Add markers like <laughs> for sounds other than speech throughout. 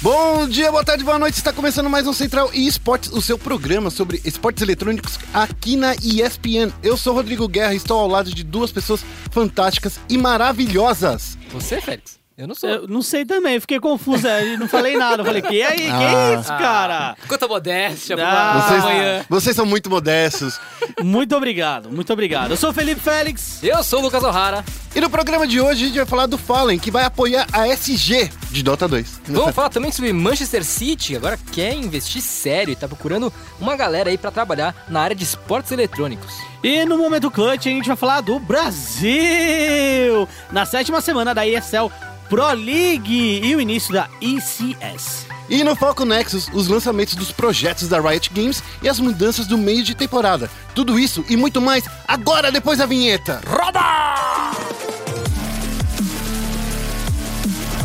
Bom dia, boa tarde, boa noite. Está começando mais um Central e Esportes, o seu programa sobre esportes eletrônicos aqui na ESPN. Eu sou Rodrigo Guerra e estou ao lado de duas pessoas fantásticas e maravilhosas. Você, Félix? Eu não sou. Eu não sei também, fiquei confusa, não falei nada. Eu falei, que aí, que é isso, cara? Quanta modéstia pra Ah. Vocês, manhã. vocês são muito modestos. Muito obrigado, muito obrigado. Eu sou o Felipe Félix. Eu sou o Lucas O'Hara. E no programa de hoje a gente vai falar do Fallen, que vai apoiar a SG de Dota 2. Vamos falar também sobre Manchester City, que agora quer investir sério e tá procurando uma galera aí pra trabalhar na área de esportes eletrônicos. E no Momento Clutch a gente vai falar do Brasil! Na sétima semana da ESL Pro League e o início da ECS. E no Foco Nexus, os lançamentos dos projetos da Riot Games e as mudanças do meio de temporada. Tudo isso e muito mais agora depois da vinheta. Roda!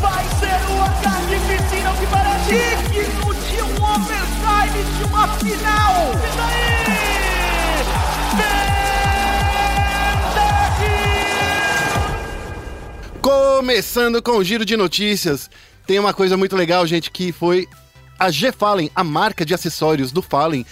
Vai ser uma carnificina que parece digno de um overtime de uma final. E daí? Começando com o giro de notícias, tem uma coisa muito legal, gente, que foi a G Fallen, a marca de acessórios do Fallen,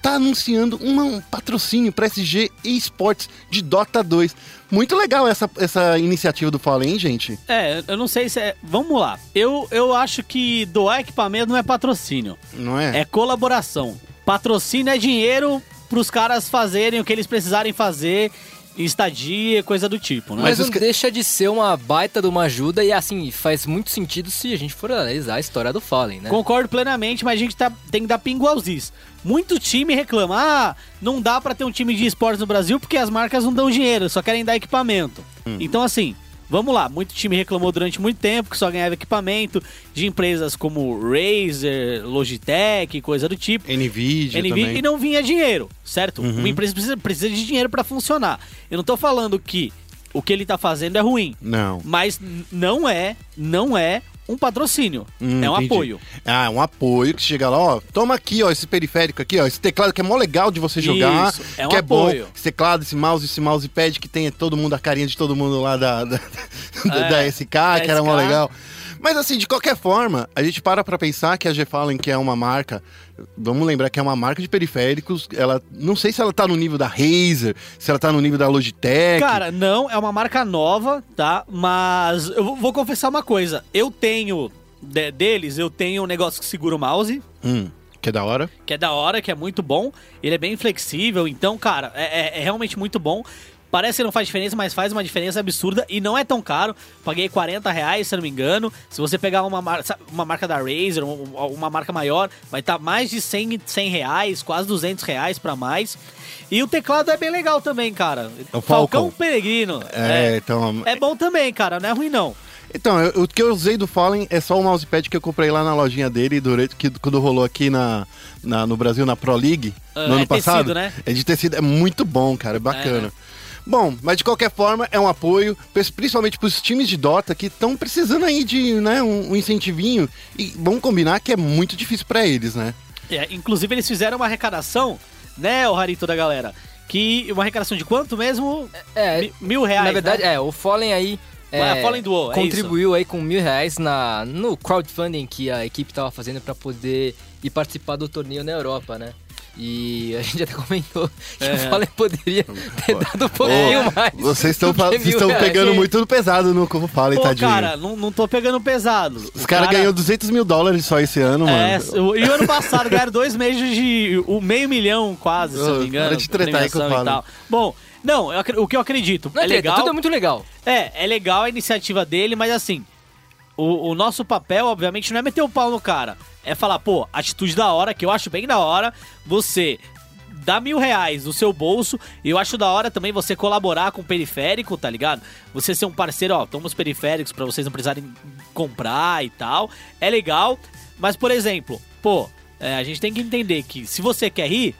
tá anunciando uma- um patrocínio para SG Esports de Dota 2. Muito legal essa, essa iniciativa do Fallen, hein, gente? É, eu não sei se é. Vamos lá. Eu, eu acho que doar equipamento não é patrocínio, Não é? é colaboração. Patrocínio é dinheiro pros caras fazerem o que eles precisarem fazer, estadia, coisa do tipo, né? Mas, Mas não ca- deixa de ser uma baita de uma ajuda e assim, faz muito sentido se a gente for analisar a história do Fallen, né? Concordo plenamente, mas a gente tá- tem que dar pingo aos is. Muito time reclama, ah, não dá pra ter um time de esportes no Brasil porque as marcas não dão dinheiro, só querem dar equipamento. Então, assim, vamos lá. Muito time reclamou durante muito tempo que só ganhava equipamento de empresas como Razer, Logitech, coisa do tipo. Nvidia, NVIDIA, também. e não vinha dinheiro, certo? Uma empresa precisa, precisa de dinheiro pra funcionar. Eu não tô falando que o que ele tá fazendo é ruim, Não. mas não é, não é um patrocínio, Hum, é um entendi. apoio. Ah, um apoio que chega lá, ó, toma aqui, ó, esse periférico aqui, ó, esse teclado que é mó legal de você jogar, Isso, é um que é bom, apoio. esse teclado, esse mouse, esse mousepad que tem todo mundo, a carinha de todo mundo lá da, da, <laughs> da- da SK, da que era mó SK. legal. Mas assim, de qualquer forma, a gente para pra pensar que a G-Fallen, que é uma marca, vamos lembrar que é uma marca de periféricos, ela, não sei se ela tá no nível da Razer, se ela tá no nível da Logitech. Cara, não, é uma marca nova, tá? Mas eu vou- vou confessar uma coisa. Eu tenho de- deles, eu tenho um negócio que segura o mouse, Hum, que é da hora. que é da hora, que é muito bom. Ele é bem flexível, então, cara, é, é- é realmente muito bom. Parece que não faz diferença, mas faz uma diferença absurda e não é tão caro. Paguei 40 reais, se eu não me engano. Se você pegar uma, mar- uma marca da Razer, um- uma marca maior, vai estar mais de 100, 100 reais, quase 200 reais pra mais. E o teclado é bem legal também, cara. É o Falcon. Peregrino. É, então. É bom também, cara, não é ruim não. Então, eu- o que eu usei do Fallen é só o mousepad que eu comprei lá na lojinha dele durante que quando rolou aqui na, na- no Brasil na Pro League Ah, no ano é passado. tecido, né? É de tecido, é muito bom, cara, é bacana. É? Bom, mas de qualquer forma é um apoio, principalmente para os times de Dota que estão precisando aí de né, um, um incentivinho e vamos combinar que é muito difícil para eles, né? É, inclusive eles fizeram uma arrecadação, né, o Rarito da galera? Que uma arrecadação de quanto mesmo? É, Mi- mil reais. na verdade, né? é, o Fallen aí. É, Fallen doou, é contribuiu aí com mil reais na, no crowdfunding que a equipe tava fazendo pra poder ir participar do torneio na Europa, né? E a gente até comentou que É. o Fallen poderia ter dado um pouquinho Ô, mais. Vocês estão estão pegando muito no pesado no como fala, Pô, tadinho. cara, não, não tô pegando pesado. Os caras ganhou 200 mil dólares só esse ano, É, mano. o- e o ano passado ganharam dois meses de o meio milhão quase, se eu não me Ô, engano. para de tretar aí e falo. tal. Bom, não, eu o que eu acredito, Não é é treta, legal. tudo é muito legal. É, é legal a iniciativa dele, mas assim, o, o nosso papel, obviamente, não é meter o pau no cara. É falar, pô, atitude da hora, que eu acho bem da hora, você dá mil reais do seu bolso, e eu acho da hora também você colaborar com o periférico, tá ligado? Você ser um parceiro, ó, toma os periféricos pra vocês não precisarem comprar e tal. É legal, mas, por exemplo, pô, é, a gente tem que entender que se você quer rir,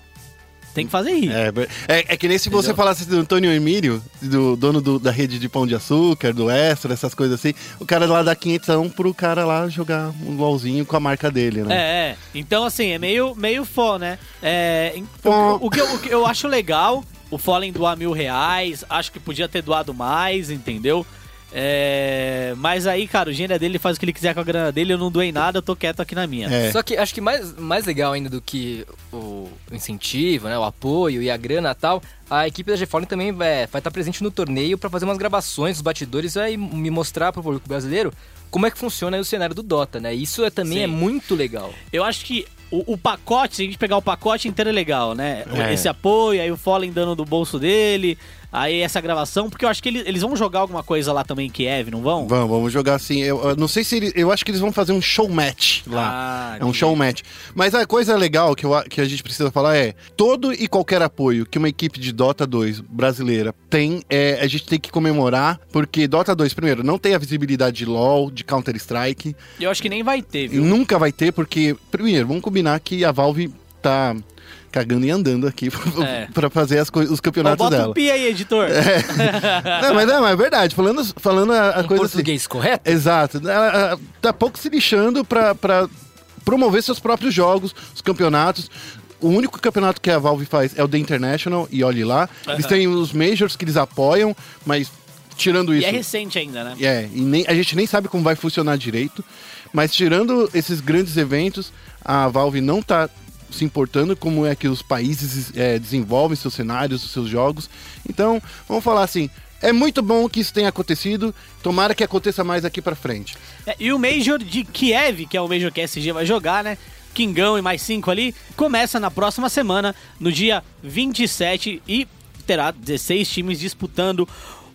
tem que fazer rir. É, é, é que nem se você Entendeu? falasse do Antônio Emílio, do dono do- da rede de pão de açúcar, do Extra, essas coisas assim, o cara lá dá 500 pro cara lá jogar um LOLzinho com a marca dele, né? É, é. Então, assim, é meio, meio fó, né? É, o, o que eu, o que eu acho legal, o Fallen doar mil reais, acho que podia ter doado mais, entendeu? É, mas aí, cara, o gênio é dele, ele faz o que ele quiser com a grana dele, eu não doei nada, eu tô quieto aqui na minha. É. Só que acho que mais, mais legal ainda do que o incentivo, né, o apoio e a grana e tal, a equipe da GFOL também vai estar presente no torneio para fazer umas gravações dos batidores e me mostrar pro público brasileiro como é que funciona aí o cenário do Dota, né? Isso é, também Sim. é muito legal. Eu acho que o, o pacote, se a gente pegar o pacote inteiro é legal, né? É. Esse apoio, aí o Fallen dando do bolso dele, aí essa gravação, porque eu acho que eles, eles vão jogar alguma coisa lá também em Kiev, não vão? Vamos, vamos jogar assim. Eu, eu não sei se eles, eu acho que eles vão fazer um show match lá. Ah, é um show match. Mas a coisa legal que, eu, a- que a gente precisa falar é: todo e qualquer apoio que uma equipe de Dota 2 brasileira tem, é, a gente tem que comemorar, porque Dota 2, primeiro, não tem a visibilidade de LoL, de Counter-Strike. Eu acho que nem vai ter, viu? Nunca vai ter, porque, primeiro, vamos combinar que a Valve tá cagando e andando aqui <laughs> É. pra fazer as os campeonatos bota dela. o pi aí, editor. <laughs> Não, mas, não, é verdade. Falando, falando a, a Um coisa assim. português correto? Exato. Ela, ela tá pouco se lixando pra promover seus próprios jogos, os campeonatos. O único campeonato que a Valve faz é o The International, e olhe lá. Eles têm os Majors que eles apoiam, mas tirando E isso. é recente ainda, né? É, e nem, a gente nem sabe como vai funcionar direito. Mas tirando esses grandes eventos, a Valve não tá se importando como é que os países é, desenvolvem seus cenários, os seus jogos. Então, vamos falar assim, é muito bom que isso tenha acontecido, tomara que aconteça mais aqui pra frente. É, e o Major de Kiev, que é o Major que a SG vai jogar, né? Kingão e mais cinco ali, começa na próxima semana, no dia 27, e terá 16 times disputando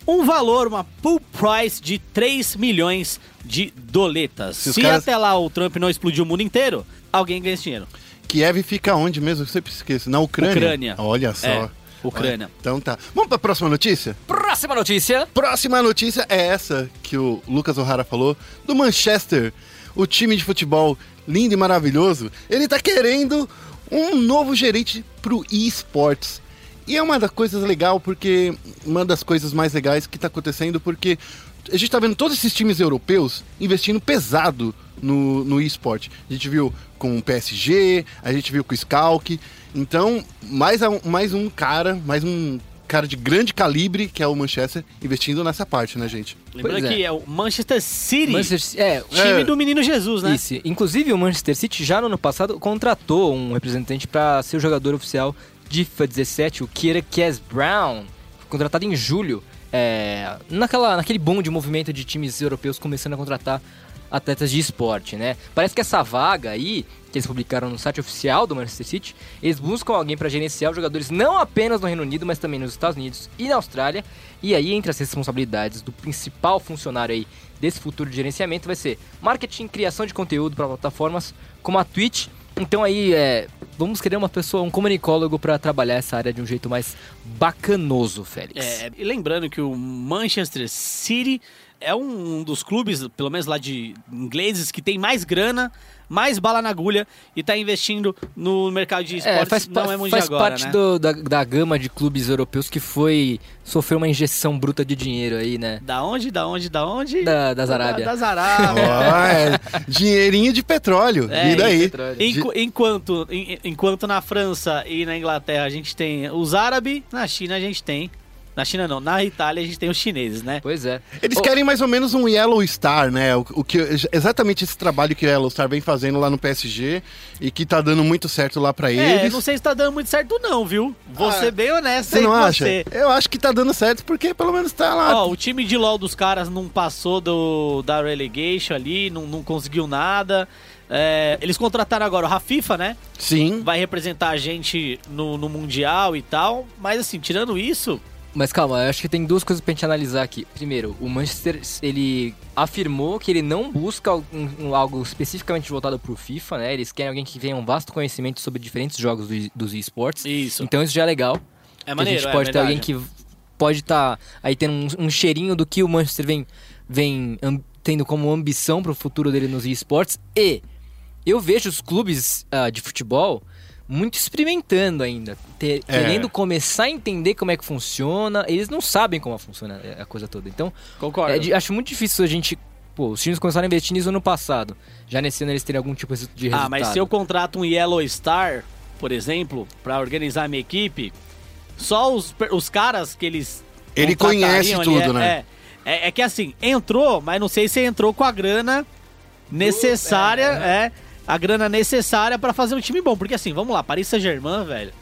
um valor, uma pool price de 3 milhões de doletas. Se Se, caras- até lá o Trump não explodiu o mundo inteiro, alguém ganha esse dinheiro. Kiev fica onde mesmo? Eu sempre esqueço. Na Ucrânia? Ucrânia. Olha só. É, Ucrânia. Então tá. Vamos pra próxima notícia? Próxima notícia. Próxima notícia é essa que o Lucas O'Hara falou, do Manchester, o time de futebol lindo e maravilhoso. Ele tá querendo um novo gerente pro eSports. E é uma das coisas legal, porque uma das coisas mais legais que tá acontecendo, porque a gente tá vendo todos esses times europeus investindo pesado no, no eSport. A gente viu com o PSG, a gente viu com o Schalke. Então, mais, a- mais um cara, mais um cara de grande calibre, que é o Manchester, investindo nessa parte, né, gente? Lembrando é. que é o Manchester City, Manchester, é, time É. do menino Jesus, né? Isso. Inclusive, o Manchester City já no ano passado contratou um representante para ser o jogador oficial de FIFA 17, o Kira Kes Brown, contratado em julho, é, naquela, naquele boom de movimento de times europeus começando a contratar atletas de esporte, né? Parece que essa vaga aí, que eles publicaram no site oficial do Manchester City, eles buscam alguém para gerenciar os jogadores não apenas no Reino Unido, mas também nos Estados Unidos e na Austrália. E aí, entre as responsabilidades do principal funcionário aí desse futuro de gerenciamento vai ser marketing, criação de conteúdo para plataformas como a Twitch. Então aí, é, vamos querer uma pessoa, um comunicólogo para trabalhar essa área de um jeito mais bacanoso, Félix. É, e lembrando que o Manchester City é um dos clubes, pelo menos lá de ingleses, que tem mais grana, mais bala na agulha e tá investindo no mercado de esportes. É, faz, não é mundo faz de agora, parte né? do- da, da gama de clubes europeus que foi sofreu uma injeção bruta de dinheiro aí, né? Da onde, da onde, da onde? Da, das Arábia. Da, das Arábia. <laughs> Ó, é, dinheirinho de petróleo. É, e daí? petróleo. Enqu- enquanto, en- enquanto na França e na Inglaterra a gente tem os árabes, na China a gente tem. Na China não, na Itália a gente tem os chineses, né? Pois é. Eles querem mais ou menos um Yellow Star, né? O, o que, exatamente esse trabalho que o Yellow Star vem fazendo lá no PSG e que tá dando muito certo lá pra É, eles. não sei se tá dando muito certo não, viu? Vou Ah, ser bem honesto Você aí não acha? você. Eu acho que tá dando certo porque pelo menos tá lá. Ó, o time de LoL dos caras não passou do, da relegation ali, não, não conseguiu nada. É, eles contrataram agora o Rafifa, né? Sim. Vai representar a gente no, no Mundial e tal. Mas assim, tirando isso, Mas calma, eu acho que tem duas coisas pra gente analisar aqui. Primeiro, o Manchester, ele afirmou que ele não busca um- algo especificamente voltado pro FIFA, né? Eles querem alguém que tenha um vasto conhecimento sobre diferentes jogos do- dos esportes. isso. Então isso já é legal. É maneiro, a gente é pode ter verdade. alguém que pode estar aí tendo um, um cheirinho do que o Manchester vem, vem tendo como ambição pro futuro dele nos esportes. E eu vejo os clubes ah, de futebol muito experimentando ainda, ter- É. querendo começar a entender como é que funciona. Eles não sabem como funciona a coisa toda. Então, Concordo. é acho muito difícil a gente. Pô, os times começaram a investir nisso ano passado. Já nesse ano eles terem algum tipo de resultado. Ah, mas se eu contrato um Yellow Star, por exemplo, pra organizar a minha equipe, só os, os caras que eles Ele conhece tudo, é, né? é, É, é que assim, entrou, mas não sei se entrou com a grana necessária, é, a grana necessária pra fazer um time bom. Porque assim, vamos lá, Paris Saint-Germain, velho,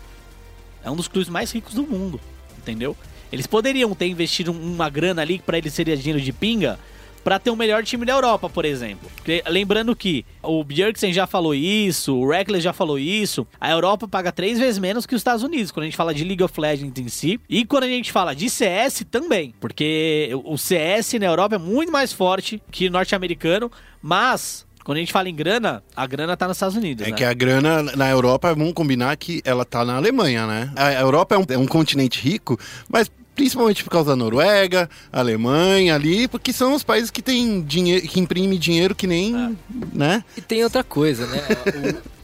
é um dos clubes mais ricos do mundo, entendeu? Eles poderiam ter investido uma grana ali pra ele seria dinheiro de pinga pra ter o melhor time da Europa, por exemplo. Lembrando que o Bjergsen já falou isso, o Reckless já falou isso, a Europa paga três vezes menos que os Estados Unidos, quando a gente fala de League of Legends em si, e quando a gente fala de CS também, porque o CS na Europa é muito mais forte que o norte-americano, mas... Quando a gente fala em grana, a grana tá nos Estados Unidos, É né? que a grana na Europa, vamos combinar que ela tá na Alemanha, né? A Europa é um, é um continente rico, mas principalmente por causa da Noruega, Alemanha ali, porque são os países que têm dinheiro, que imprimem dinheiro que nem, né? E tem outra coisa, né?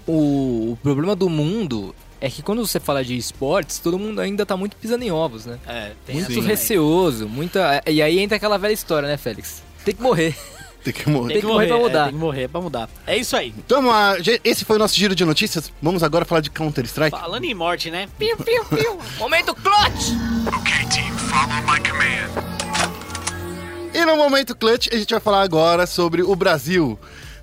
O, o, o problema do mundo é que quando você fala de esportes, todo mundo ainda tá muito pisando em ovos, né? É, tem Muito receoso, muita. E aí entra aquela velha história, né, Félix? Tem que morrer. Tem que morrer. Tem que morrer pra é, mudar. tem que morrer pra mudar. É isso aí. Então esse foi o nosso giro de notícias. Vamos agora falar de Counter-Strike. Falando em morte, né? Piu, piu, piu. Momento clutch! Okay, team, follow my command. E no momento clutch, a gente vai falar agora sobre o Brasil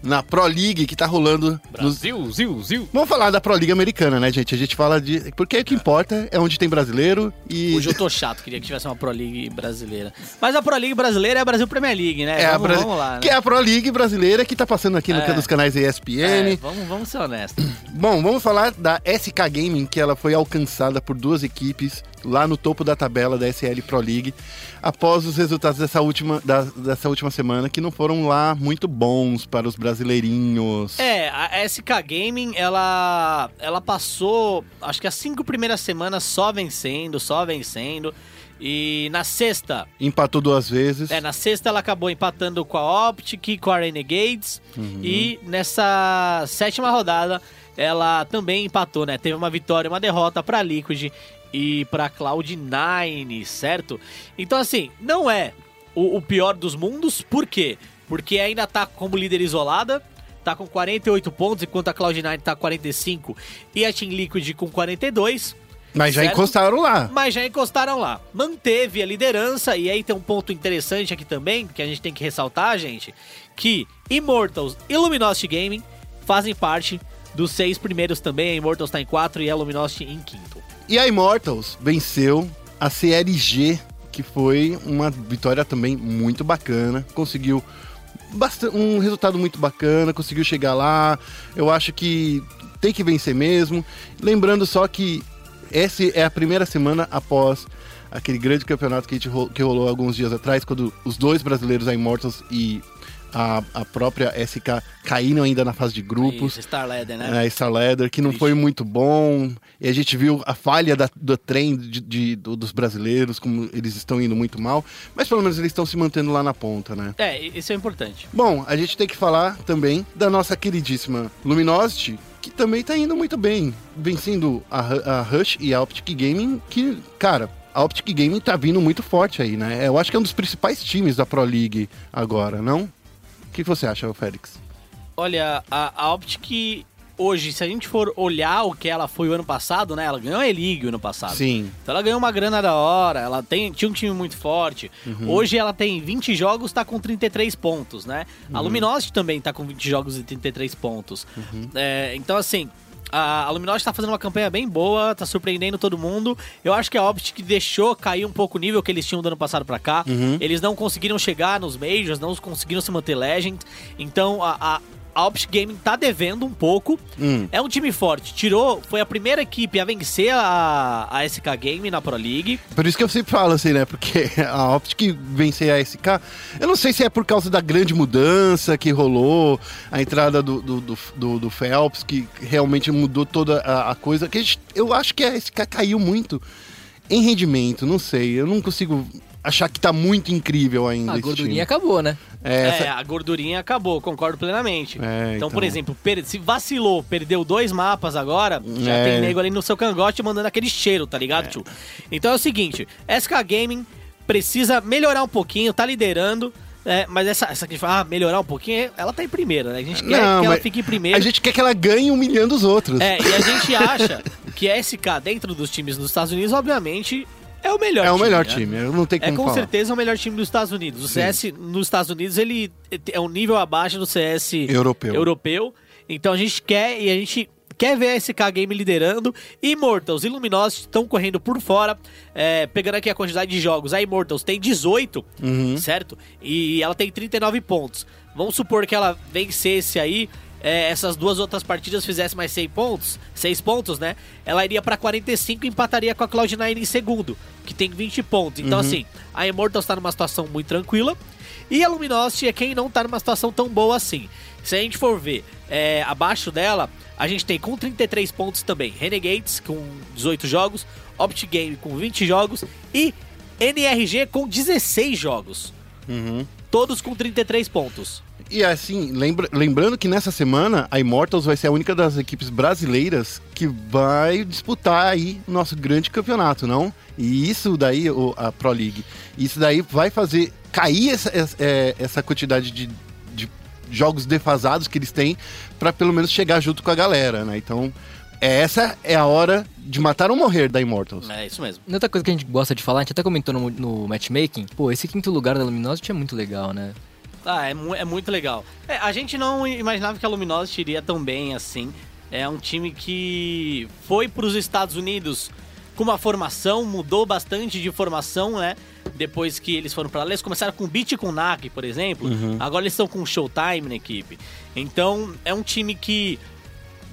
na Pro League que tá rolando nos Zil, zil, zil. Vamos falar da Pro League americana, né, gente? A gente fala de. Porque o que importa é onde tem brasileiro e. Hoje eu tô chato, queria que tivesse uma Pro League brasileira. Mas a Pro League brasileira é a Brasil Premier League, né? É a vamos, Brasi- vamos lá, né? Que é a Pro League brasileira que tá passando aqui no É. dos canais ESPN. É, vamos, vamos ser honestos. Bom, vamos falar da SK Gaming, que ela foi alcançada por duas equipes lá no topo da tabela da SL Pro League, após os resultados dessa última, da- dessa última semana, que não foram lá muito bons para os brasileirinhos. É, a SK Gaming, ela, ela passou, acho que as cinco primeiras semanas só vencendo, só vencendo. E na sexta, Empatou duas vezes. é, na sexta ela acabou empatando com a Optic, com a Renegades. E nessa sétima rodada, ela também empatou, né? Teve uma vitória e uma derrota pra Liquid e pra Cloud9, certo? Então, assim, não é o, o pior dos mundos, por quê? Porque ainda tá como líder isolada, tá com 48 pontos, enquanto a Cloud9 tá com 45 e a Team Liquid com 42. Mas já certo? encostaram lá. Mas já encostaram lá. Manteve a liderança, e aí tem um ponto interessante aqui também, que a gente tem que ressaltar, gente, que Immortals e Luminosity Gaming fazem parte dos seis primeiros também. A Immortals tá em quatro e a Luminosity em quinto. E a Immortals venceu a CLG, que foi uma vitória também muito bacana. Conseguiu basta- um resultado muito bacana, conseguiu chegar lá. Eu acho que tem que vencer mesmo. Lembrando só que essa é a primeira semana após aquele grande campeonato que, a gente ro- que rolou alguns dias atrás, quando os dois brasileiros, a Immortals e a, a própria SK, caíram ainda na fase de grupos. Isso, Star Leather, né? É, Star Leather, que não foi muito bom. E a gente viu a falha da- do trem de, de- do- dos brasileiros, como eles estão indo muito mal. Mas pelo menos eles estão se mantendo lá na ponta, né? É, isso é importante. Bom, a gente tem que falar também da nossa queridíssima Luminosity, que também tá indo muito bem. Vencendo a, a Rush e a Optic Gaming, que, cara, a Optic Gaming tá vindo muito forte aí, né? Eu acho que é um dos principais times da Pro League agora, não? O que você acha, Félix? Olha, a, a Optic hoje, se a gente for olhar o que ela foi o ano passado, né? Ela ganhou a E-League o ano passado. Sim. Então ela ganhou uma grana da hora, ela tem, tinha um time muito forte. Hoje ela tem 20 jogos, tá com 33 pontos, né? A Luminosity também tá com 20 jogos e 33 pontos. É, então, assim, a, a Luminosity tá fazendo uma campanha bem boa, tá surpreendendo todo mundo. Eu acho que a Optic deixou cair um pouco o nível que eles tinham do ano passado pra cá. Eles não conseguiram chegar nos Majors, não conseguiram se manter Legend. Então, a... a a Optic Gaming tá devendo um pouco. Hum. É um time forte. Tirou, foi a primeira equipe a vencer a, a SK Game na Pro League. Por isso que eu sempre falo assim, né? Porque a Optic vencer a SK, eu não sei se é por causa da grande mudança que rolou, a entrada do, do, do, do- do Phelps, que realmente mudou toda a, a coisa. Que a gente- eu acho que a SK caiu muito em rendimento, não sei. Eu não consigo achar que tá muito incrível ainda. A esse gordurinha time. acabou, né? É, essa- É, a gordurinha acabou, concordo plenamente. É, então, então. por exemplo, per- se vacilou, perdeu dois mapas agora, já É. tem nego ali no seu cangote mandando aquele cheiro, tá ligado, tio? Então é o seguinte, SK Gaming precisa melhorar um pouquinho, tá liderando. é, mas essa, essa que fala, ah, melhorar um pouquinho, ela tá em primeira, né? A gente quer Não, que ela fique em primeiro. a gente quer que ela ganhe humilhando os outros. É, e a gente acha que a SK dentro dos times dos Estados Unidos, obviamente, É o melhor É o melhor né? time, eu não tenho É como com falar. certeza o melhor time dos Estados Unidos. O CS nos Estados Unidos ele é um nível abaixo do CS Europeu. europeu. Então a gente quer e a gente quer ver a SK Game liderando. Immortals e Luminosity estão correndo por fora. É, pegando aqui a quantidade de jogos, a Immortals tem 18, Uhum. certo? E ela tem 39 pontos. Vamos supor que ela vencesse aí. É, essas duas outras partidas fizesse mais 6 pontos, 6 pontos, né? Ela iria pra 45 e empataria com a Cloud9 em segundo, que tem 20 pontos. Então, assim, a Immortals tá numa situação muito tranquila. E a Luminosity é quem não tá numa situação tão boa assim. Se a gente for ver é, abaixo dela, a gente tem com 33 pontos também Renegades com 18 jogos, Optic Game com 20 jogos e NRG com 16 jogos. Todos com 33 pontos. E assim, lembra- lembrando que nessa semana a Immortals vai ser a única das equipes brasileiras que vai disputar aí o nosso grande campeonato, não? E isso daí, o- a Pro League, isso daí vai fazer cair essa, essa, é, essa quantidade de, de jogos defasados que eles têm para pelo menos chegar junto com a galera, né? Então, é- essa é a hora de matar ou morrer da Immortals. É isso mesmo. E Outra coisa que a gente gosta de falar, a gente até comentou no, no matchmaking, pô, esse quinto lugar da Luminosity é muito legal, né? Ah, é, mu- é muito legal. É, a gente não imaginava que a Luminosity iria tão bem assim. É um time que foi para os Estados Unidos com uma formação, mudou bastante de formação, né? Depois que eles foram para lá. Eles começaram com Beat e com Nag, por exemplo. Agora eles estão com Showtime na equipe. Então, é um time que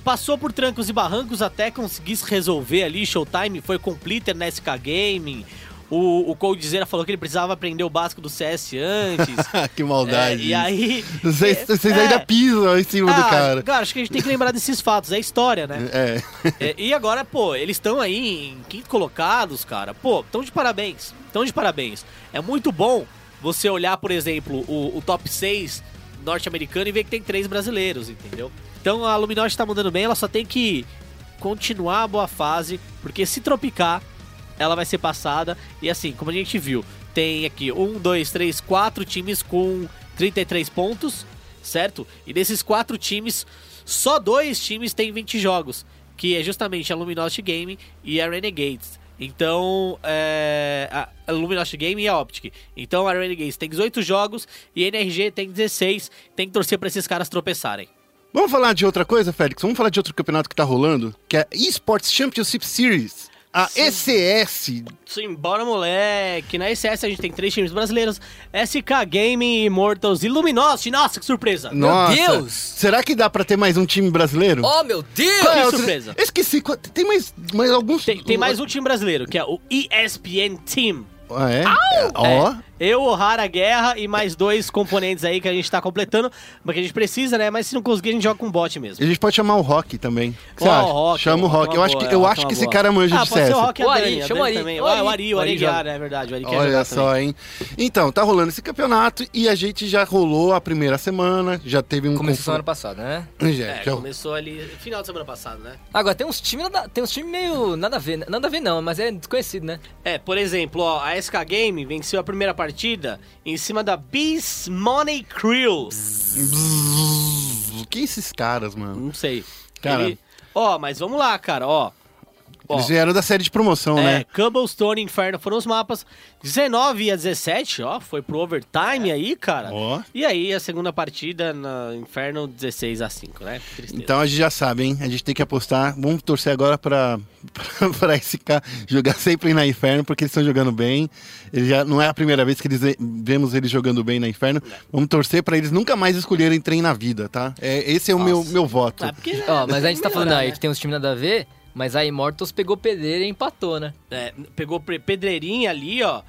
passou por trancos e barrancos até conseguir se resolver ali. Showtime foi completer na SK Gaming. O, o Coldzera falou que ele precisava aprender o básico do CS antes. <laughs> que maldade. É, e aí. Vocês, vocês É. ainda pisam em cima do Ah, cara. acho que a gente tem que lembrar desses fatos, é história, né? É. É, e agora, pô, eles estão aí em quinto colocados, cara. Pô, estão de parabéns. Estão de parabéns. É muito bom você olhar, por exemplo, o, o top 6 norte-americano e ver que tem três brasileiros, entendeu? Então a Luminosity tá mandando bem, ela só tem que continuar a boa fase, porque se tropicar, ela vai ser passada. E assim, como a gente viu, tem aqui um, dois, três, quatro times com 33 pontos, certo? E desses quatro times, só dois times têm 20 jogos, que é justamente a Luminosity Game e a Renegades. Então, é, a a Luminosity Game e a Optic. Então, a Renegades tem 18 jogos e a NRG tem 16. Tem que torcer pra esses caras tropeçarem. Vamos falar de outra coisa, Félix? Vamos falar de outro campeonato que tá rolando, que é Esports Championship Series. A ECS. Sim, bora moleque. Na ECS a gente tem três times brasileiros: SK Gaming, Immortals e Luminosity. Nossa, que surpresa! Nossa. Deus! Será que dá pra ter mais um time brasileiro? Oh, meu Deus! Qual é que outro- surpresa. Esqueci. Tem mais, mais alguns. Tem, tem mais um time brasileiro, que é o ESPN Team. Ah, é? Ó. É, eu, Ohara Guerra e mais dois componentes aí que a gente tá completando, mas que a gente precisa, né? Mas se não conseguir, a gente joga com bot mesmo. A gente pode chamar o Rock também. O que você acha? o Rock, Chama o Rock. é Eu acho que, boa, eu é acho que esse cara manja ah, de pode ser CS. o Rock e O Ari, chama o Ari. também. O Ah, Ari. o Ari, o O Ari Guiara, joga. é verdade. O Ari quer Olha jogar só, também. hein? Então, tá rolando esse campeonato e a gente já rolou a primeira semana, já teve um Começou semana confronto- passada, né? Já, É, já- começou ali final de semana passada, né? Agora, tem uns times nada, tem uns time meio nada a ver, né? nada a ver não, mas é desconhecido, né? É, por exemplo, ó, a SK Game venceu a primeira partida em cima da Beast Money Crew. Bzzz, que esses caras, mano? Não sei. Cara. Ele- Ó, mas vamos lá, cara, ó. Ó, Eles vieram da série de promoção, é, né? Cobblestone e Inferno foram os mapas. 19 a 17, ó, foi pro overtime aí, cara. Ó. E aí a segunda partida na Inferno 16 a 5, né? Tristeza. Então a gente já sabe, hein? A gente tem que apostar. Vamos torcer agora pra, <laughs> pra, pra SK jogar sempre na Inferno, porque eles estão jogando bem. Ele já, não é a primeira vez que eles vemos eles jogando bem na Inferno. Vamos torcer pra eles nunca mais escolherem trem na vida, tá? É, esse é o meu, meu voto. Ah, porque Ó, mas a gente tá falando melhorar, aí né? que tem uns times nada a ver, mas a Immortals pegou pedreira e empatou, né? É, pegou pedreirinha ali, ó.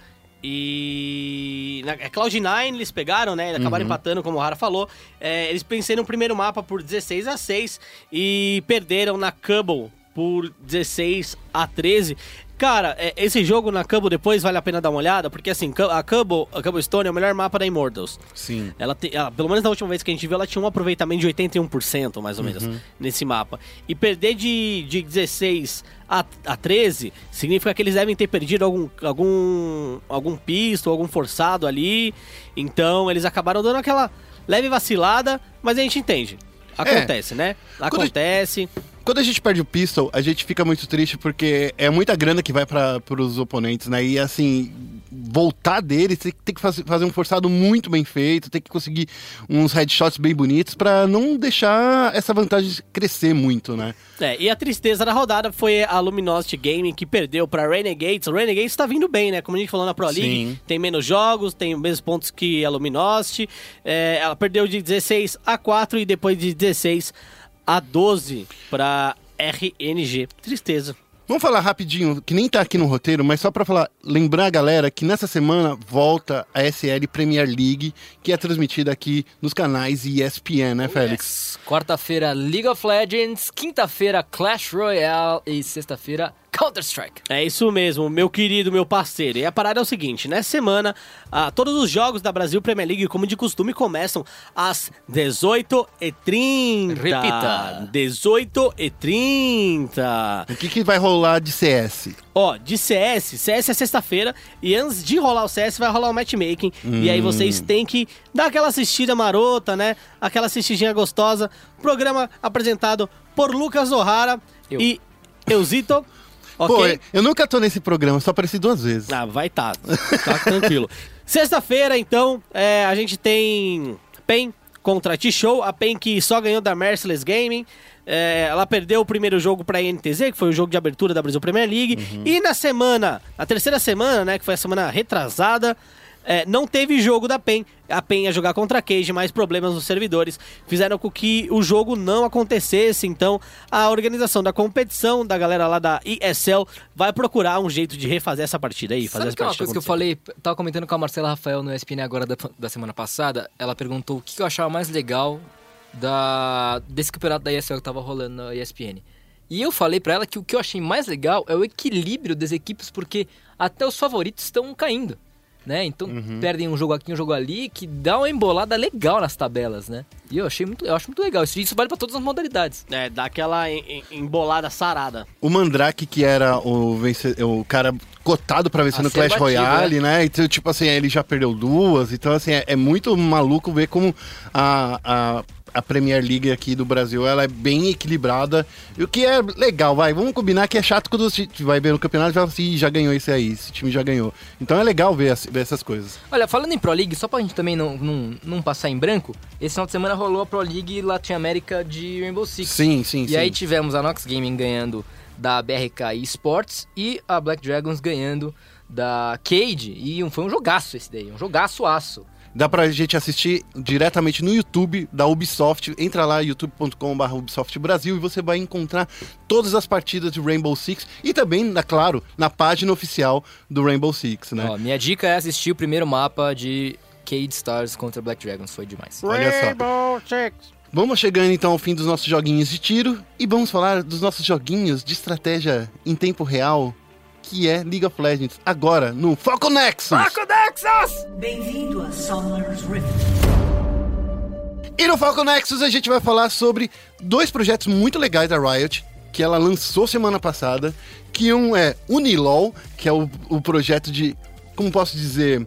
E. Na é Cloud9 eles pegaram, né? Acabaram empatando, como o Rara falou. É, eles venceram o primeiro mapa por 16 a 6 e perderam na Cubble por 16 a 13. Cara, é, esse jogo na Cubble depois vale a pena dar uma olhada, porque assim, a Cubble, a Cubble Stone é o melhor mapa da Immortals. Sim. Ela, te- ela- pelo menos na última vez que a gente viu, ela tinha um aproveitamento de 81%, mais ou menos, nesse mapa. E perder de, de 16 a, a 13 significa que eles devem ter perdido algum, algum, algum pisto, algum forçado ali. Então, eles acabaram dando aquela leve vacilada, mas a gente entende. Acontece, né? Acontece. Quando a gente perde o pistol, a gente fica muito triste porque é muita grana que vai para os oponentes, né? E assim, voltar deles, tem, tem que fazer, fazer um forçado muito bem feito, tem que conseguir uns headshots bem bonitos pra não deixar essa vantagem crescer muito, né? É, e a tristeza da rodada foi a Luminosity Gaming que perdeu pra Renegades. O Renegades tá vindo bem, né? Como a gente falou na Pro League, Sim. tem menos jogos, tem os mesmos pontos que a Luminosity. É, ela perdeu de 16 a 4 e depois de 16 a 12 pra RNG. Tristeza. Vamos falar rapidinho, que nem tá aqui no roteiro, mas só pra falar, lembrar a galera que nessa semana volta a SL Premier League, que é transmitida aqui nos canais ESPN, né, Félix? Quarta-feira, League of Legends. Quinta-feira, Clash Royale. E sexta-feira, Counter-Strike. É isso mesmo, meu querido, meu parceiro. E a parada é o seguinte: nessa semana, ah, todos os jogos da Brasil Premier League, como de costume, começam às 18h30. Repita. 18h30. O que, que vai rolar de CS? Ó, de CS, CS é sexta-feira. E antes de rolar o CS, vai rolar o matchmaking. E aí vocês têm que dar aquela assistida marota, né? Aquela assistidinha gostosa. Programa apresentado por Lucas O'Hara Eu. e Eusito. Ok? Pô, eu nunca tô nesse programa, só apareci duas vezes. Ah, vai tá. Tá tranquilo. <laughs> Sexta-feira, então, é, a gente tem PEN contra T-Show. A PEN que só ganhou da Merciless Gaming. É, ela perdeu o primeiro jogo pra INTZ, que foi o jogo de abertura da Brasil Premier League. E na semana, na terceira semana, né, que foi a semana retrasada, é, não teve jogo da PEN. A PEN ia jogar contra a Cage, mas problemas nos servidores fizeram com que o jogo não acontecesse. Então, a organização da competição, da galera lá da ESL, vai procurar um jeito de refazer essa partida aí. Fazer Sabe que é uma coisa que eu falei, tava comentando com a Marcela Rafael no ESPN agora da, da semana passada, ela perguntou o que eu achava mais legal da, desse campeonato da ESL que tava rolando na ESPN. E eu falei pra ela que o que eu achei mais legal é o equilíbrio das equipes, porque até os favoritos estão caindo, né? Então perdem um jogo aqui, um jogo ali, que dá uma embolada legal nas tabelas, né? E eu achei muito, eu acho muito legal. Isso, isso vale pra todas as modalidades. É, dá aquela em- em- embolada sarada. O Mandrake, que era o, vence- o cara cotado pra vencer A no Clash batido, Royale, né? Então, tipo assim, ele já perdeu duas. Então, assim, é, é muito maluco ver como a, a, a Premier League aqui do Brasil, ela é bem equilibrada. E o que é legal, vai, vamos combinar que é chato quando você vai ver no campeonato e fala assim, "Ih, já ganhou esse aí, esse time já ganhou. Então é legal ver, ver essas coisas. Olha, falando em Pro League, só pra gente também não, não, não passar em branco, esse final de semana rolou a Pro League Latin América de Rainbow Six. Sim, sim, E sim. aí tivemos a Nox Gaming ganhando da BRK Esports e a Black Dragons ganhando da Cade. E um- foi um jogaço esse daí, um jogaço aço. Dá pra gente assistir diretamente no YouTube da Ubisoft. Entra lá, youtube.com.br Ubisoft Brasil, e você vai encontrar todas as partidas de Rainbow Six. E também, na- claro, na página oficial do Rainbow Six, né? Ó, minha dica é assistir o primeiro mapa de Cade Stars contra Black Dragons, foi demais. Olha só. Vamos chegando então ao fim dos nossos joguinhos de tiro e vamos falar dos nossos joguinhos de estratégia em tempo real, que é League of Legends, agora no Foco Nexus. Bem-vindo a Summer's Rift. E no Falcon Nexus a gente vai falar sobre dois projetos muito legais da Riot, que ela lançou semana passada, que um é Unilol, que é o, o projeto de, como posso dizer,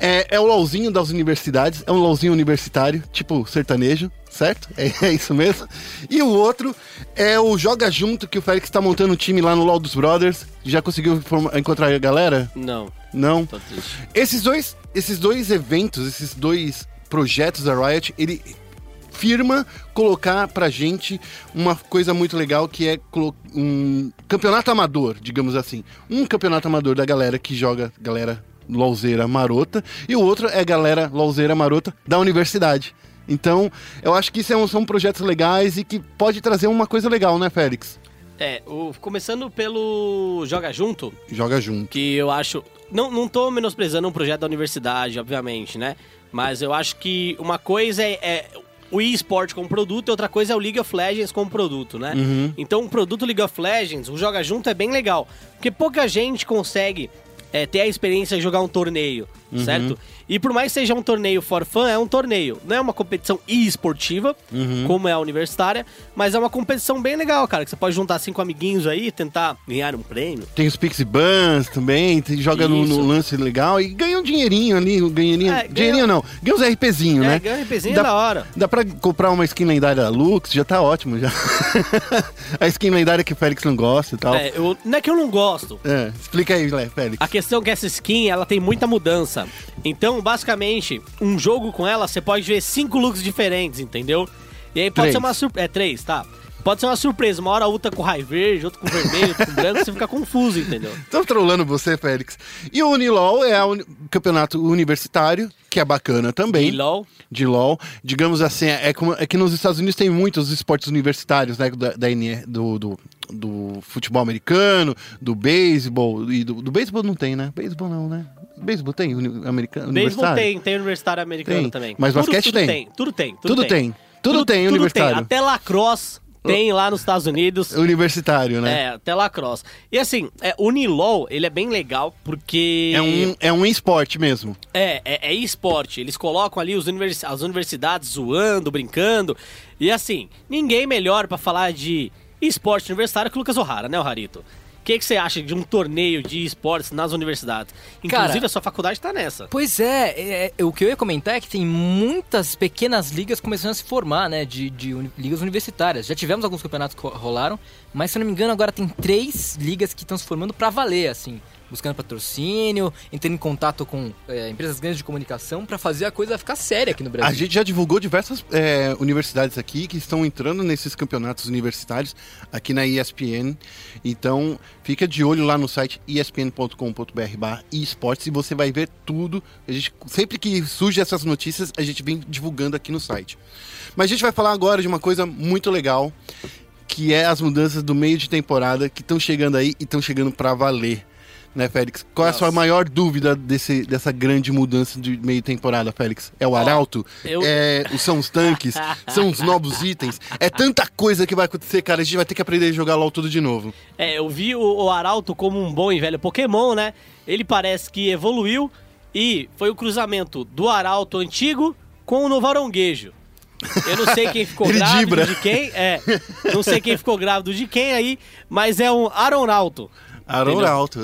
é, é o LOLzinho das universidades, é um LOLzinho universitário, tipo sertanejo, certo? É, é isso mesmo. E o outro é o Joga Junto, que o Félix tá montando um time lá no LOL dos Brothers. Já conseguiu encontrar a galera? Não, Não. tô triste. Esses dois, esses dois eventos, esses dois projetos da Riot, ele firma colocar pra gente uma coisa muito legal que é um campeonato amador, digamos assim. Um campeonato amador da galera que joga, galera LOLzeira marota, e o outro é a galera LOLzeira marota da universidade. Então, eu acho que isso é um- são projetos legais e que pode trazer uma coisa legal, né, Félix? É, o- começando pelo Joga Junto, Joga junto. que eu acho. Não, não tô menosprezando um projeto da universidade, obviamente, né? Mas eu acho que uma coisa é, é o eSport como produto e outra coisa é o League of Legends como produto, né? Então o produto League of Legends, o Joga Junto é bem legal. Porque pouca gente consegue é, ter a experiência de jogar um torneio, certo? E por mais que seja um torneio for fun, é um torneio. Não é uma competição e-esportiva, como é a universitária, mas é uma competição bem legal, cara, que você pode juntar cinco amiguinhos aí, tentar ganhar um prêmio. Tem os Pixie Bans também, tem- joga no, no lance legal e ganha um dinheirinho ali, um dinheirinho. É, ganha- dinheirinho não, ganha uns RPzinho, É, né? ganha um RPzinho Dá- é da hora. Dá pra comprar uma skin lendária da Lux, já tá ótimo já. <laughs> a skin lendária que o Félix não gosta e tal. É, É, eu, não é que eu não gosto. explica aí, Félix. A questão é que essa skin, ela tem muita mudança. Então, basicamente, um jogo com ela, você pode ver cinco looks diferentes, entendeu? E aí pode Três. ser uma surpresa. É, três, tá. Pode ser uma surpresa. Uma hora outra com raio verde, outra com vermelho, outra com <laughs> branco, você fica confuso, entendeu? Tô trolando você, Félix. E o Unilol é o campeonato universitário, que é bacana também. E LOL. de LOL. Digamos assim, é, como, é que nos Estados Unidos tem muitos esportes universitários, né? Da, da do, do, do futebol americano, do beisebol. E do, do beisebol não tem, né? Beisebol não, né? Beisebol tem americano, Beisebol tem, tem universitário americano Tem. também. Mas basquete tudo tem. tem. Tudo tem. Tudo tem. Tudo tem tudo universitário. Até lacrosse tem lá nos Estados Unidos. Universitário, né? É, até lacrosse. E assim, é, o Unilol, ele é bem legal porque... É, um, é um esporte mesmo. É, é, é esporte. Eles colocam ali os univers- as universidades zoando, brincando. E assim, ninguém melhor pra falar de esporte universitário que o Lucas O'Hara, né, o Harito? O que, que você acha de um torneio de esportes nas universidades? Inclusive, Cara- a sua faculdade tá nessa. Pois é, é, é, o que eu ia comentar é que tem muitas pequenas ligas começando a se formar, né? De, de uni- ligas universitárias. Já tivemos alguns campeonatos que ro- rolaram, mas se eu não me engano, agora tem três ligas que estão se formando pra valer, assim. Buscando patrocínio, entrando em contato com é, empresas grandes de comunicação pra fazer a coisa ficar séria aqui no A Brasil. gente já divulgou diversas é, universidades aqui que estão entrando nesses campeonatos universitários aqui na ESPN. Então, fica de olho lá no site espn.com.br esportes e você vai ver tudo. A gente, sempre que surgem essas notícias, a gente vem divulgando aqui no site. Mas a gente vai falar agora de uma coisa muito legal, que é as mudanças do meio de temporada que estão chegando aí e estão chegando para valer. Né, Félix? Qual é a sua Nossa. maior dúvida desse, dessa grande mudança de meio temporada, Félix? É o arauto? eu- É, são os tanques? <laughs> são os novos itens? É tanta coisa que vai acontecer, cara. A gente vai ter que aprender a jogar LOL tudo de novo. É, eu vi o, o Arauto como um bom e velho Pokémon, né? Ele parece que evoluiu e foi o cruzamento do Arauto antigo com o novo Aronguejo. Eu não sei quem ficou <laughs> grávido dibra. de quem, é. Não sei quem ficou grávido de quem aí, mas é um Aronauto. Entendeu?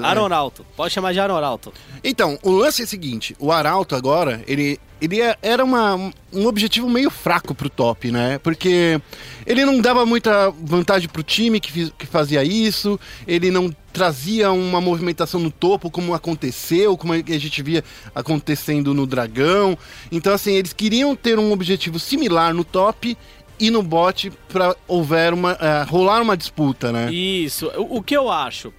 né? Aronauto. Pode chamar de Aronauto. Então, o lance é o seguinte: o Arauto agora, ele, ele é- era uma, um objetivo meio fraco pro top, né? Porque ele não dava muita vantagem pro time que, fiz- que fazia isso, ele não trazia uma movimentação no topo como aconteceu, como a gente via acontecendo no Dragão. Então, assim, eles queriam ter um objetivo similar no top e no bot pra houver uma. eh, rolar uma disputa, né? Isso. O, o que eu acho?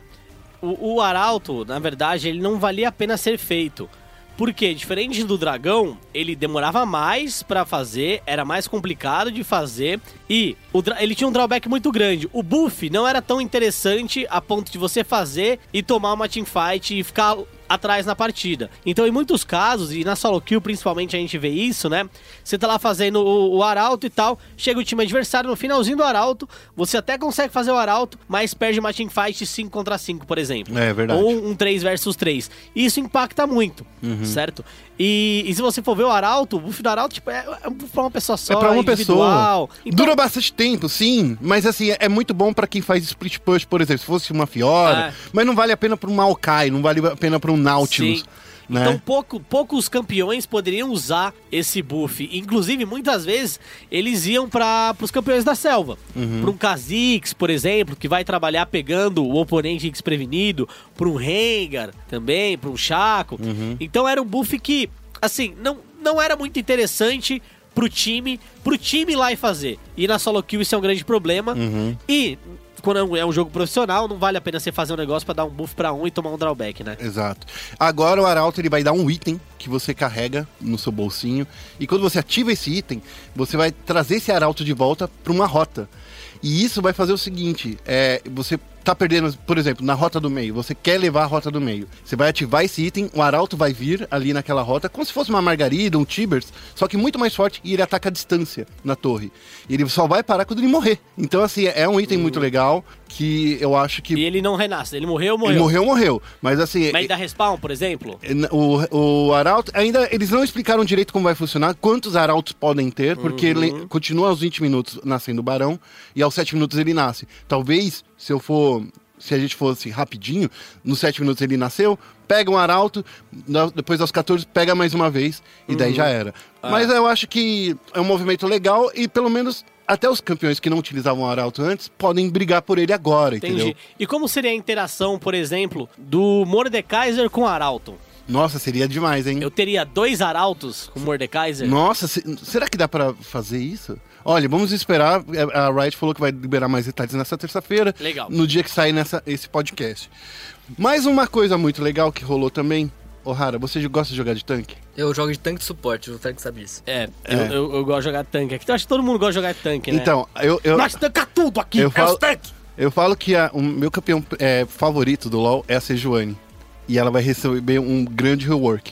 O, o Arauto, na verdade, ele não valia a pena ser feito. Porque, diferente do dragão, ele demorava mais pra fazer, era mais complicado de fazer e ele tinha um drawback muito grande. O buff não era tão interessante a ponto de você fazer e tomar uma teamfight e ficar atrás na partida. Então, em muitos casos, e na solo kill principalmente a gente vê isso, né? Você tá lá fazendo o, o arauto e tal, chega o time adversário no finalzinho do arauto, você até consegue fazer o arauto, mas perde uma teamfight 5 contra 5, por exemplo. É verdade. Ou um 3 versus 3. Isso impacta muito, Uhum. certo? E, e se você for ver o arauto, o buff do arauto tipo, é, é pra uma pessoa só, É pra uma individual. pessoa. Então, Dura bastante tempo, sim, mas assim, é muito bom pra quem faz split push, por exemplo, se fosse uma Fiora, É. mas não vale a pena pra um Maokai, não vale a pena pra um Nautilus, Sim. Né? Então pouco, poucos campeões poderiam usar esse buff. Inclusive, muitas vezes, eles iam para os campeões da selva. Uhum. Para um Kha'Zix, por exemplo, que vai trabalhar pegando o oponente desprevenido. Para um Rengar também, para um Chaco. Uhum. Então era um buff que, assim, não, não era muito interessante pro time, pro time ir lá e fazer. E na solo kill isso é um grande problema. Uhum. E quando é um- é um jogo profissional, não vale a pena você fazer um negócio pra dar um buff pra um e tomar um drawback, né? Exato. Agora o Arauto ele vai dar um item que você carrega no seu bolsinho e quando você ativa esse item, você vai trazer esse Arauto de volta para uma rota. E isso vai fazer o seguinte, é, você tá perdendo, por exemplo, na rota do meio, você quer levar a rota do meio. Você vai ativar esse item, o Arauto vai vir ali naquela rota, como se fosse uma Margarida, um Tibers, só que muito mais forte e ele ataca a distância na torre. Ele só vai parar quando ele morrer. Então, assim, é um item muito legal. legal que eu acho que E ele não renasce, ele morreu, morreu. ele morreu, morreu. Mas assim, Mas dá respawn, por exemplo? o, o Arauto, ainda eles não explicaram direito como vai funcionar, quantos Arautos podem ter, porque ele continua aos 20 minutos nascendo o Barão e aos 7 minutos ele nasce. Talvez, se eu for. Se a gente fosse rapidinho, nos 7 minutos ele nasceu, pega um Arauto, depois aos 14 pega mais uma vez e daí já era. Mas eu acho que é um movimento legal e pelo menos até os campeões que não utilizavam o Arauto antes podem brigar por ele agora, Entendi. entendeu? E como seria a interação, por exemplo, do Mordekaiser com Arauto? Nossa, seria demais, hein? Eu teria dois Arautos com Mordekaiser? Nossa, se- será que dá pra fazer isso? Olha, vamos esperar. É, A Riot falou que vai liberar mais detalhes nessa terça-feira. Legal. No dia que sair nessa, esse podcast. Mais uma coisa muito legal que rolou também. Ohara, você gosta de jogar de tanque? Eu jogo de tanque de suporte, o Félix sabe isso. É, eu, É. eu- eu gosto de jogar tanque aqui. Eu acho que todo mundo gosta de jogar tanque, né? Então, eu, eu, Nós tanca tudo aqui, eu é falo- os tanques! eu falo que a- o meu campeão é, favorito do LoL é a Sejuani. E ela vai receber um grande rework.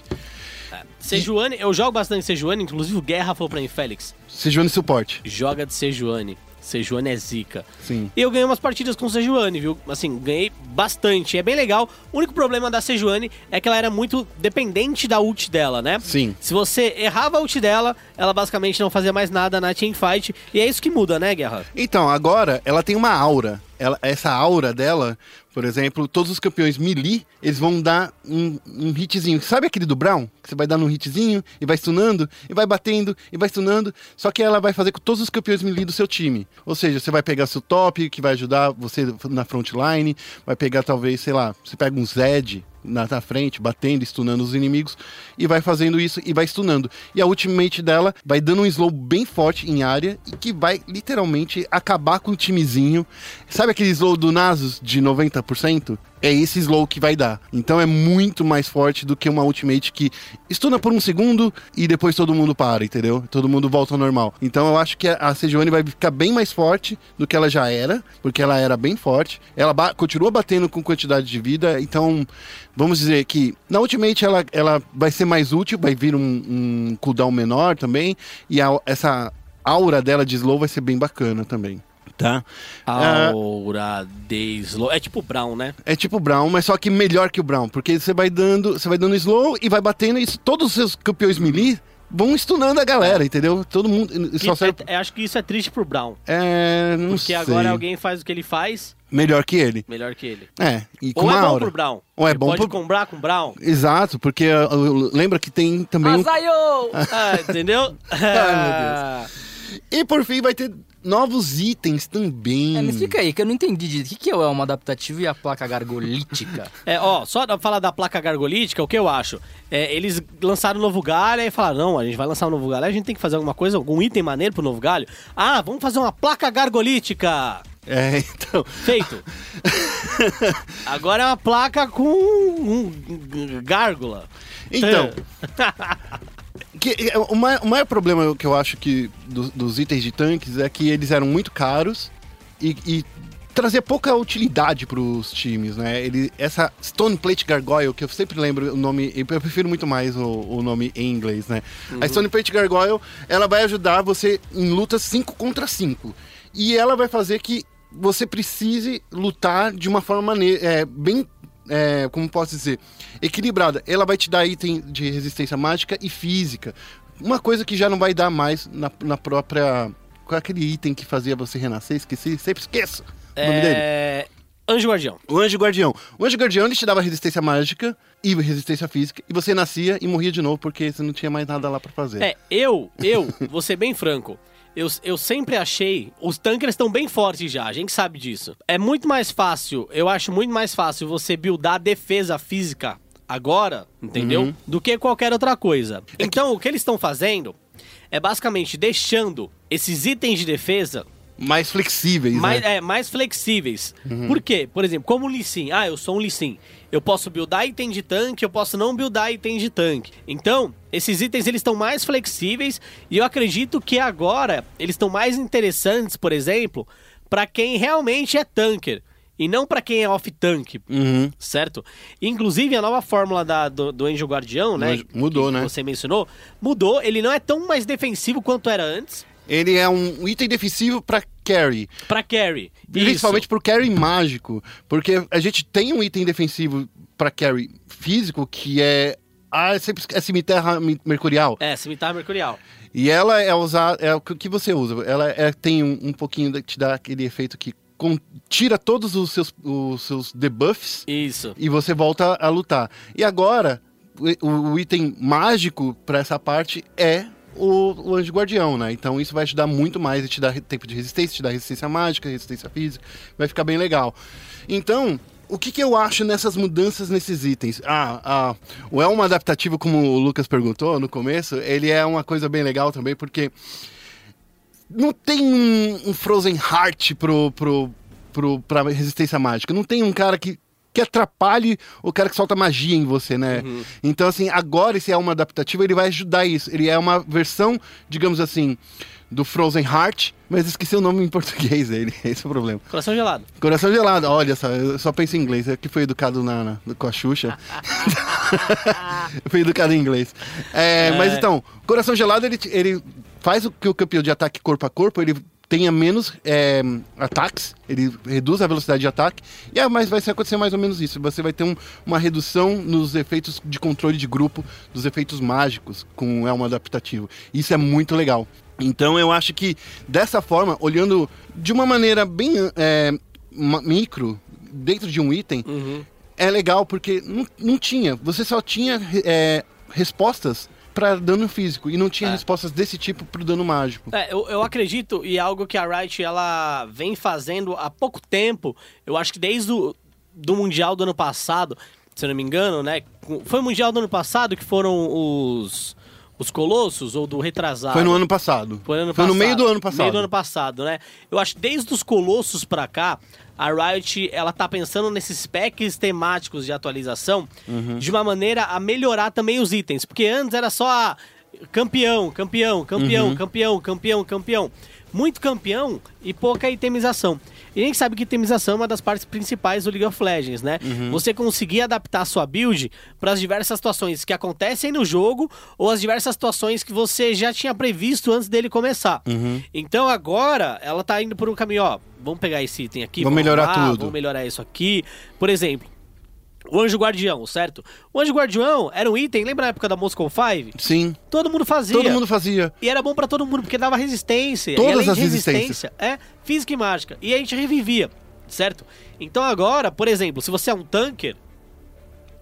Sejuani, eu jogo bastante Sejuani, inclusive o Guerra falou pra mim, Félix, Sejuani suporte. joga de Sejuani. Sejuani é zica. Sim. E eu ganhei umas partidas com Sejuani, viu? Assim, ganhei bastante. É bem legal. O único problema da Sejuani é que ela era muito dependente da ult dela, né? Sim. Se você errava a ult dela, ela basicamente não fazia mais nada na teamfight. E é isso que muda, né, Guerra? Então, agora ela tem uma aura. Ela, essa aura dela, por exemplo, todos os campeões melee, eles vão dar um, um hitzinho. Sabe aquele do Brown? Que você vai dando um hitzinho e vai stunando, e vai batendo, e vai stunando. Só que ela vai fazer com todos os campeões melee do seu time. Ou seja, você vai pegar seu top, que vai ajudar você na frontline, vai pegar talvez, sei lá, você pega um Zed na, na frente, batendo, stunando os inimigos, e vai fazendo isso e vai stunando. E a ultimate dela vai dando um slow bem forte em área e que vai literalmente acabar com o timezinho. Sabe aquele slow do Nasus de 90%? É esse slow que vai dar. Então é muito mais forte do que uma ultimate que stuna por um segundo e depois todo mundo para, entendeu? Todo mundo volta ao normal. Então eu acho que a Sejuani vai ficar bem mais forte do que ela já era, porque ela era bem forte. Ela ba- continua batendo com quantidade de vida, então vamos dizer que na Ultimate ela, ela vai ser mais útil, vai vir um, um cooldown menor também, e a- essa aura dela de slow vai ser bem bacana também. Tá? Ah, Aura de slow. É tipo Brown, né? é tipo o Brown, mas só que melhor que o Brown, porque você vai dando, você vai dando slow e vai batendo e todos os seus campeões melee vão stunando a galera, entendeu? Todo mundo Que serve, é- é- acho que isso é triste pro Brown. é, não Porque sei. agora alguém faz o que ele faz melhor que ele. melhor que ele. É, e com Ou é bom aura. pro Brown. Ou é Ele bom pode pro- comprar com Brown. Exato, porque uh, lembra que tem também um! Ah, entendeu? <laughs> Ai, <laughs> E por fim vai ter novos itens também. É, me explica aí, que eu não entendi. O que, que é o elmo adaptativo e a placa gargolítica? <laughs> É, ó, só pra falar da placa gargolítica, o que eu acho? É, eles lançaram o novo galho e falaram: não, a gente vai lançar um novo galho, a gente tem que fazer alguma coisa, algum item maneiro pro novo galho. Ah, vamos fazer uma placa gargolítica! É, <laughs> então. Feito! <laughs> Agora é uma placa com um gárgula. Então. Que- é, o, maior, o maior problema que eu acho que do- dos itens de tanques é que eles eram muito caros e, e trazia pouca utilidade pros times, né? Ele, essa Stone Plate Gargoyle, que eu sempre lembro o nome, eu prefiro muito mais o, o nome em inglês, né? A Stone Plate Gargoyle, ela vai ajudar você em lutas 5 contra 5. E ela vai fazer que você precise lutar de uma forma é, bem é, como posso dizer, equilibrada. Ela vai te dar item de resistência mágica e física. Uma coisa que já não vai dar mais na, na própria. Qual é aquele item que fazia você renascer? Esqueci, sempre esqueço o nome dele. É. Anjo Guardião. O Anjo Guardião. O Anjo Guardião ele te dava resistência mágica e resistência física. E você nascia e morria de novo porque você não tinha mais nada lá pra fazer. É, eu, eu, vou ser bem franco. Eu, eu sempre achei. Os tankers estão bem fortes já, a gente sabe disso. É muito mais fácil, eu acho muito mais fácil você buildar a defesa física agora, entendeu? Do que qualquer outra coisa. Então, o que eles estão fazendo é basicamente deixando esses itens de defesa Mais flexíveis, mais, né? é, mais flexíveis. Por quê? Por exemplo, como o Lee Sin. Ah, eu sou um Lee Sin. Eu posso buildar item de tanque, eu posso não buildar item de tanque. Então, esses itens eles estão mais flexíveis e eu acredito que agora eles estão mais interessantes, por exemplo, para quem realmente é tanker e não para quem é off-tank. Uhum. Certo? Inclusive, a nova fórmula da, do, do Angel Guardião, né? Mudou, que né? Você mencionou, mudou. Ele não é tão mais defensivo quanto era antes. Ele é um item defensivo pra carry. Pra carry. Principalmente Isso. pro carry mágico. Porque a gente tem um item defensivo pra carry físico que é a, é cemitério mercurial. É, cimitarra mercurial. E ela é usar é o que você usa. Ela é- tem um, um pouquinho de, te dá aquele efeito que com- tira todos os seus, os seus debuffs Isso. e você volta a lutar. E agora o, o item mágico pra essa parte é o, o anjo guardião, né? Então isso vai te dar muito mais e te dar tempo de resistência, te dá resistência mágica, resistência física, vai ficar bem legal. Então, o que, que eu acho nessas mudanças nesses itens? Ah, ah, o Elmo adaptativo, como o Lucas perguntou no começo, ele é uma coisa bem legal também, porque não tem um, um Frozen Heart pro, pro, pro, pra resistência mágica. Não tem um cara que, que atrapalhe o cara que solta magia em você, né? Então, assim, agora esse é uma adaptativa, ele vai ajudar isso. Ele é uma versão, digamos assim, do Frozen Heart, mas esqueci o nome em português dele. <laughs> Esse é o problema. Coração gelado. Coração gelado, olha só, eu só penso em inglês. É que foi educado na, na- com a Xuxa. <laughs> <laughs> eu fui educado em inglês. É, Mas então, coração gelado, ele, ele faz o que o campeão de ataque corpo a corpo, ele tenha menos é, ataques, ele reduz a velocidade de ataque, e é, mas vai ser acontecer mais ou menos isso. Você vai ter um- uma redução nos efeitos de controle de grupo, dos efeitos mágicos com o elmo adaptativo. Isso é muito legal. Então eu acho que dessa forma, olhando de uma maneira bem é, micro, dentro de um item, é legal porque não, não tinha. Você só tinha é, respostas para dano físico e não tinha É. respostas desse tipo pro dano mágico. É, eu, eu acredito, e é algo que a Riot ela vem fazendo há pouco tempo, eu acho que desde o do Mundial do ano passado, se eu não me engano, né? Foi o Mundial do ano passado que foram os, os Colossos, ou do retrasado? Foi no ano passado. Foi, ano no passado. meio do ano passado. Meio do ano passado, né? Eu acho que desde os Colossos pra cá, a Riot, ela tá pensando nesses packs temáticos de atualização Uhum. de uma maneira a melhorar também os itens. Porque antes era só ah, campeão, campeão, campeão, Uhum. campeão, campeão, campeão. Muito campeão e pouca itemização. E gente sabe que itemização é uma das partes principais do League of Legends, né? Uhum. Você conseguir adaptar a sua build para as diversas situações que acontecem no jogo ou as diversas situações que você já tinha previsto antes dele começar. Uhum. Então agora ela tá indo por um caminho, ó, vamos pegar esse item aqui, Vamos melhorar arrumar, tudo. Vamos melhorar isso aqui. Por exemplo, o Anjo Guardião, certo? O Anjo Guardião era um item, lembra na época da Moscow 5? Sim, Todo mundo fazia. todo mundo fazia. E era bom pra todo mundo, porque dava resistência. Todas as resistências. resistência, é física e mágica. E a gente revivia, certo? Então agora, por exemplo, se você é um tanker,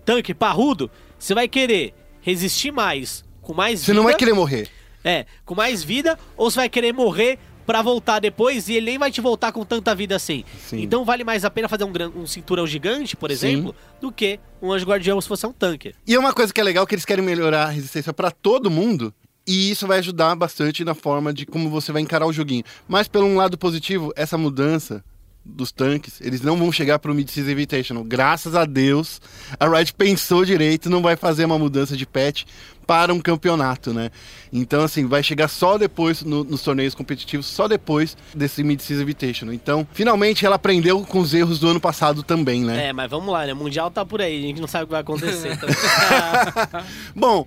tanque parrudo, você vai querer resistir mais, com mais Você vida. não vai querer morrer. É, com mais vida, ou você vai querer morrer pra voltar depois e ele nem vai te voltar com tanta vida assim. Sim. Então vale mais a pena fazer um, um cinturão gigante, por exemplo, do que um anjo guardião se é um tanker. E é uma coisa que é legal que eles querem melhorar a resistência pra todo mundo. E isso vai ajudar bastante na forma de como você vai encarar o joguinho. Mas pelo um lado positivo, essa mudança dos tanques, eles não vão chegar pro Mid-Season Invitational. Graças a Deus, a Riot pensou direito, não vai fazer uma mudança de patch para um campeonato, né? Então, assim, vai chegar só depois no- nos torneios competitivos, só depois desse Mid-Season Invitational. Então, finalmente ela aprendeu com os erros do ano passado também, né? É, mas vamos lá, né? O Mundial tá por aí, a gente não sabe o que vai acontecer. Então... <laughs> Bom,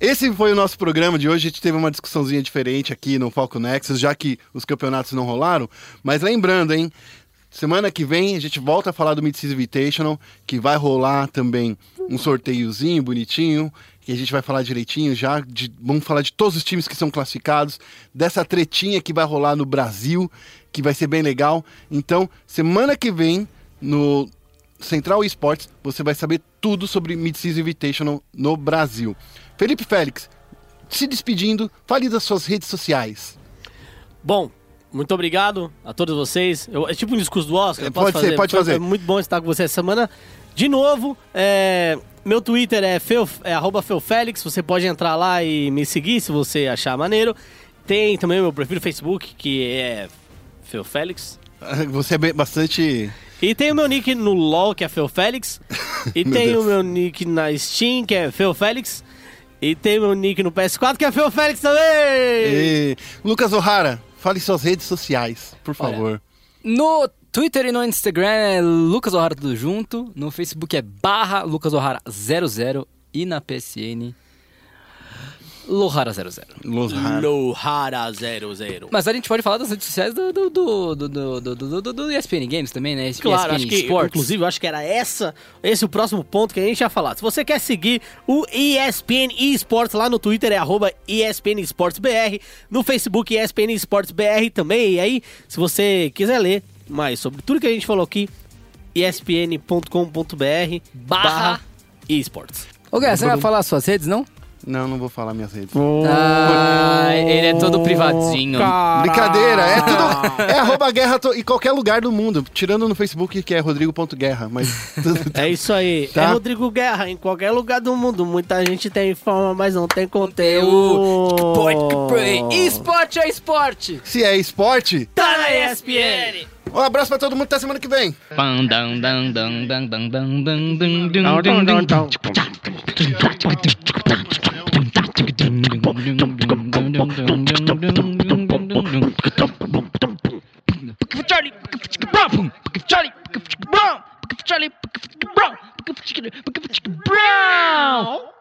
esse foi o nosso programa de hoje. A gente teve uma discussãozinha diferente aqui no Falco Nexus, já que os campeonatos não rolaram. Mas lembrando, hein? Semana que vem a gente volta a falar do Mid-Season Invitational, que vai rolar também um sorteiozinho bonitinho, que a gente vai falar direitinho já. de- vamos falar de todos os times que são classificados, dessa tretinha que vai rolar no Brasil, que vai ser bem legal. Então, semana que vem, no Central Esports, você vai saber tudo sobre Mid-Season Invitational no Brasil. Felipe Félix, se despedindo, fale das suas redes sociais. Bom, muito obrigado a todos vocês. Eu- é tipo um discurso do Oscar. É, pode ser, pode Foi- fazer. É muito bom estar com você essa semana. De novo, é, meu Twitter é, Feu, é. Você pode entrar lá e me seguir se você achar maneiro. Tem também o meu perfil no Facebook, que é Feufélix. <laughs> Você é bastante. E tem o meu nick no LoL, que é Feufélix. <laughs> E Meu tem Deus. o meu nick na Steam, que é Feufélix. E tem o meu nick no PS4, que é Feufélix também! E... Lucas O'Hara, fale suas redes sociais, por Olha, favor. No Twitter e no Instagram é Lucas O'Hara tudo junto. No Facebook é barra Lucas O'Hara 00 e na PSN Lohara00. Los Har- Lohara 00. Mas a gente pode falar das redes sociais do, do, do, do, do, do, do, ESPN Games também, né? Claro, ESPN acho que, Sports. inclusive, eu acho que era essa, esse o próximo ponto que a gente ia falar. Se você quer seguir o ESPN Esports lá no Twitter, é arroba ESPN Esports BR, no Facebook ESPN Esports BR também, e aí, se você quiser ler mais sobre tudo que a gente falou aqui, espn.com.br barra esports. Ô, Guerra, você não vai falar as suas redes, não? Não, não vou falar minhas redes. Ah, ele é todo privadinho. Brincadeira, é tudo. É arroba guerra to- em qualquer lugar do mundo. Tirando no Facebook, que é rodrigo.guerra. Mas. <laughs> É isso aí. Tá. É Rodrigo Guerra em qualquer lugar do mundo. Muita gente tem fama, mas não tem conteúdo. Esporte é esporte. Se é esporte, Tá na ESPN. Um abraço pra todo mundo até semana que vem. Charlie, Brown, Charlie, Brown, Charlie, Brown, Brown.